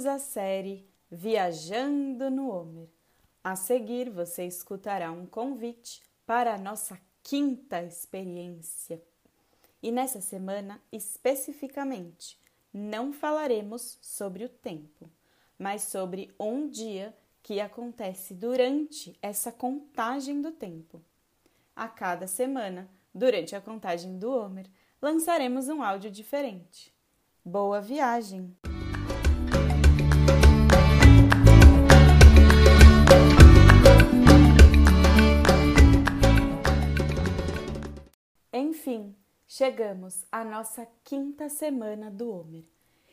Bem-vindos à série Viajando no Homer. A seguir, você escutará um convite para a nossa quinta experiência. E nessa semana, especificamente, não falaremos sobre o tempo, mas sobre um dia que acontece durante essa contagem do tempo. A cada semana, durante a contagem do Homer, lançaremos um áudio diferente. Boa viagem! Enfim, chegamos à nossa quinta semana do Homer.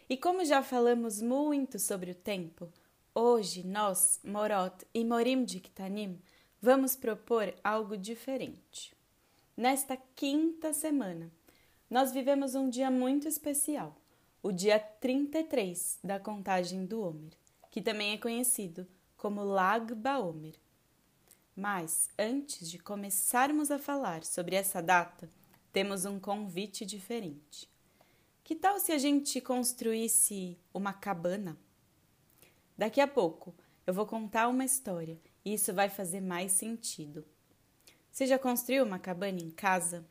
E como já falamos muito sobre o tempo, hoje nós, Morot e Morim de Ktanim, vamos propor algo diferente. Nesta quinta semana, nós vivemos um dia muito especial o dia 33 da contagem do Homer, que também é conhecido como Lag Baomer. Mas antes de começarmos a falar sobre essa data, temos um convite diferente. Que tal se a gente construísse uma cabana? Daqui a pouco eu vou contar uma história e isso vai fazer mais sentido. Você já construiu uma cabana em casa?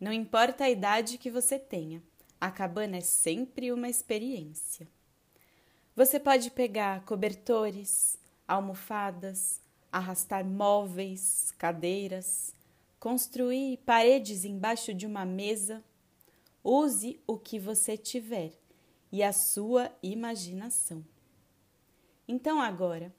Não importa a idade que você tenha, a cabana é sempre uma experiência. Você pode pegar cobertores, almofadas, arrastar móveis, cadeiras, construir paredes embaixo de uma mesa. Use o que você tiver e a sua imaginação. Então agora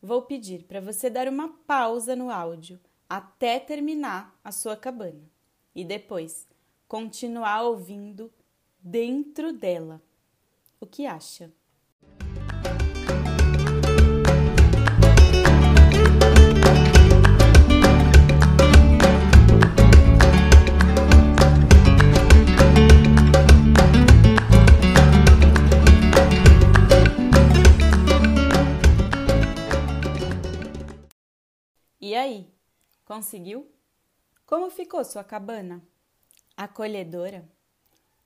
vou pedir para você dar uma pausa no áudio até terminar a sua cabana e depois continuar ouvindo dentro dela. O que acha? Conseguiu? Como ficou sua cabana? Acolhedora?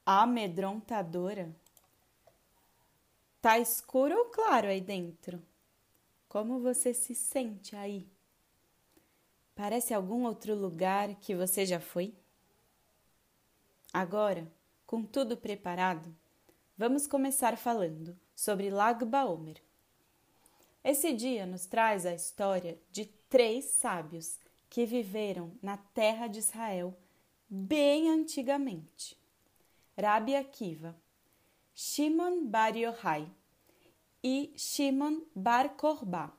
amedrontadora? Tá escuro ou claro aí dentro? Como você se sente aí? Parece algum outro lugar que você já foi? Agora, com tudo preparado, vamos começar falando sobre Lag Baomer. Esse dia nos traz a história de três sábios que viveram na terra de Israel bem antigamente. Rabi Akiva, Shimon Bar Yochai e Shimon Bar Korbá.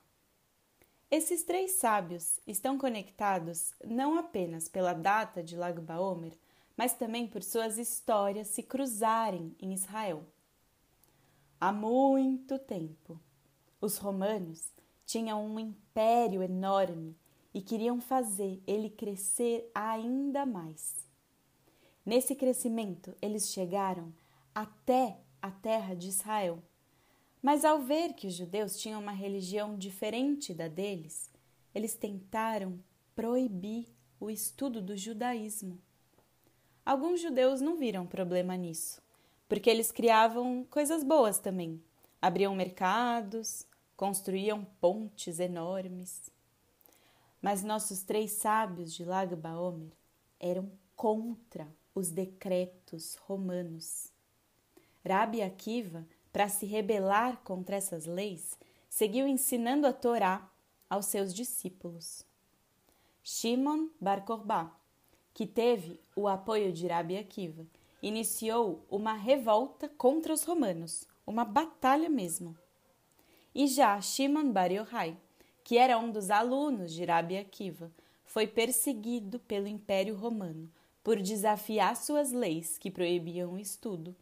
Esses três sábios estão conectados não apenas pela data de Lag Baomer, mas também por suas histórias se cruzarem em Israel. Há muito tempo, os romanos tinham um império enorme e queriam fazer ele crescer ainda mais. Nesse crescimento, eles chegaram até a terra de Israel. Mas ao ver que os judeus tinham uma religião diferente da deles, eles tentaram proibir o estudo do judaísmo. Alguns judeus não viram problema nisso, porque eles criavam coisas boas também. Abriam mercados, construíam pontes enormes. Mas nossos três sábios de Lag Baomer eram contra os decretos romanos. Rabi Akiva, para se rebelar contra essas leis, seguiu ensinando a Torá aos seus discípulos. Shimon Bar Korbá, que teve o apoio de Rabi Akiva, iniciou uma revolta contra os romanos, uma batalha mesmo. E já Shimon Bar Yochai, que era um dos alunos de Rabi Akiva, foi perseguido pelo Império Romano por desafiar suas leis que proibiam o estudo.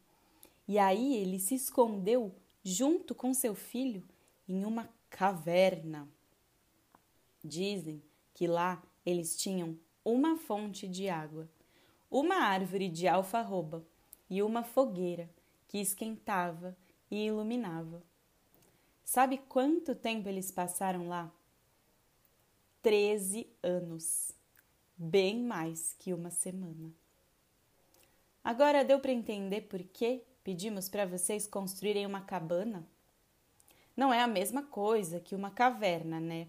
E aí ele se escondeu junto com seu filho em uma caverna. Dizem que lá eles tinham uma fonte de água, uma árvore de alfarroba e uma fogueira que esquentava e iluminava. Sabe quanto tempo eles passaram lá? Treze anos bem mais que uma semana. Agora deu para entender por que pedimos para vocês construírem uma cabana? não é a mesma coisa que uma caverna, né?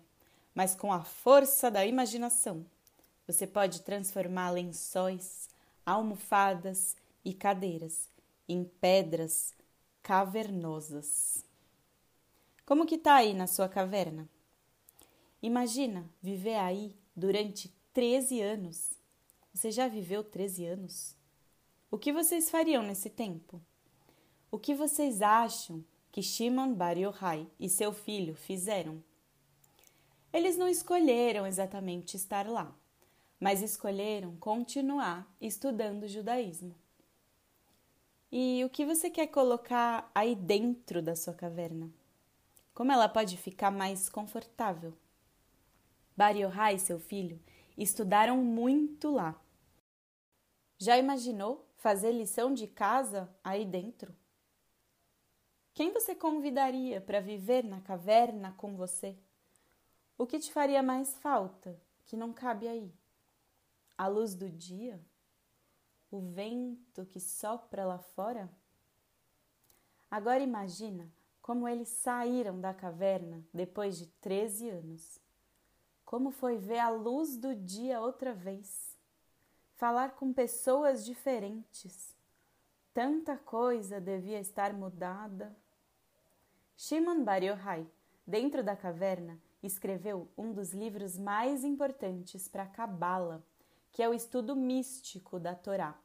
Mas com a força da imaginação, você pode transformar lençóis, almofadas e cadeiras em pedras cavernosas. Como que tá aí na sua caverna? Imagina viver aí durante 13 anos. Você já viveu 13 anos? O que vocês fariam nesse tempo? O que vocês acham que Shimon Bar Yochai e seu filho fizeram? Eles não escolheram exatamente estar lá, mas escolheram continuar estudando judaísmo. E o que você quer colocar aí dentro da sua caverna? Como ela pode ficar mais confortável? Bar e seu filho estudaram muito lá. Já imaginou fazer lição de casa aí dentro? Quem você convidaria para viver na caverna com você? O que te faria mais falta que não cabe aí? A luz do dia? O vento que sopra lá fora? Agora imagina como eles saíram da caverna depois de 13 anos. Como foi ver a luz do dia outra vez? Falar com pessoas diferentes. Tanta coisa devia estar mudada. Shimon Bar Yochai, dentro da caverna, escreveu um dos livros mais importantes para a Cabala, que é o estudo místico da Torá.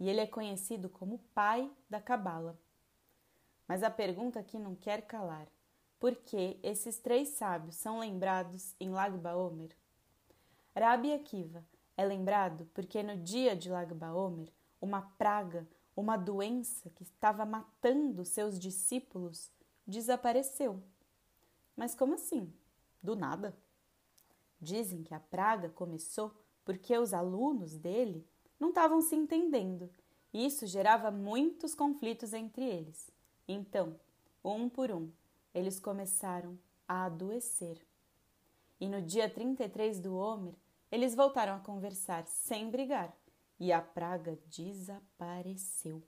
E ele é conhecido como pai da Cabala. Mas a pergunta que não quer calar: por que esses três sábios são lembrados em Lag Baomer? Rabi Akiva é lembrado porque no dia de Lag Baomer, uma praga, uma doença que estava matando seus discípulos, desapareceu. Mas como assim? Do nada? Dizem que a praga começou porque os alunos dele não estavam se entendendo e isso gerava muitos conflitos entre eles. Então, um por um, eles começaram a adoecer. E no dia 33 do Homer, eles voltaram a conversar sem brigar e a praga desapareceu.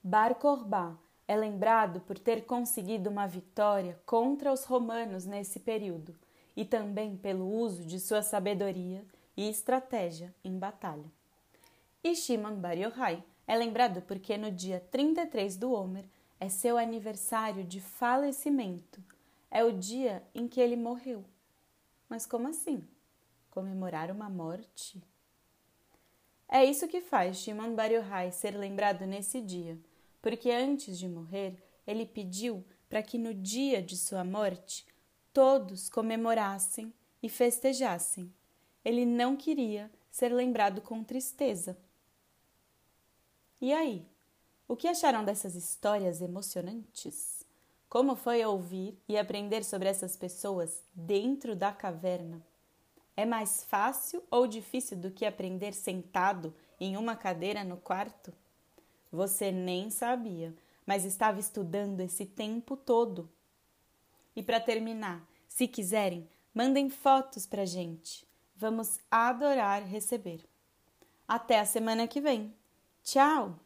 Bar Corbá é lembrado por ter conseguido uma vitória contra os romanos nesse período e também pelo uso de sua sabedoria e estratégia em batalha. E Shimon Bar é lembrado porque no dia 33 do Homer é seu aniversário de falecimento. É o dia em que ele morreu. Mas como assim? Comemorar uma morte? É isso que faz Shimon Bar Yochai ser lembrado nesse dia, porque antes de morrer, ele pediu para que no dia de sua morte todos comemorassem e festejassem. Ele não queria ser lembrado com tristeza. E aí? O que acharam dessas histórias emocionantes? Como foi ouvir e aprender sobre essas pessoas dentro da caverna? É mais fácil ou difícil do que aprender sentado em uma cadeira no quarto? Você nem sabia, mas estava estudando esse tempo todo. E para terminar, se quiserem, mandem fotos para gente. Vamos adorar receber. Até a semana que vem. Tchau!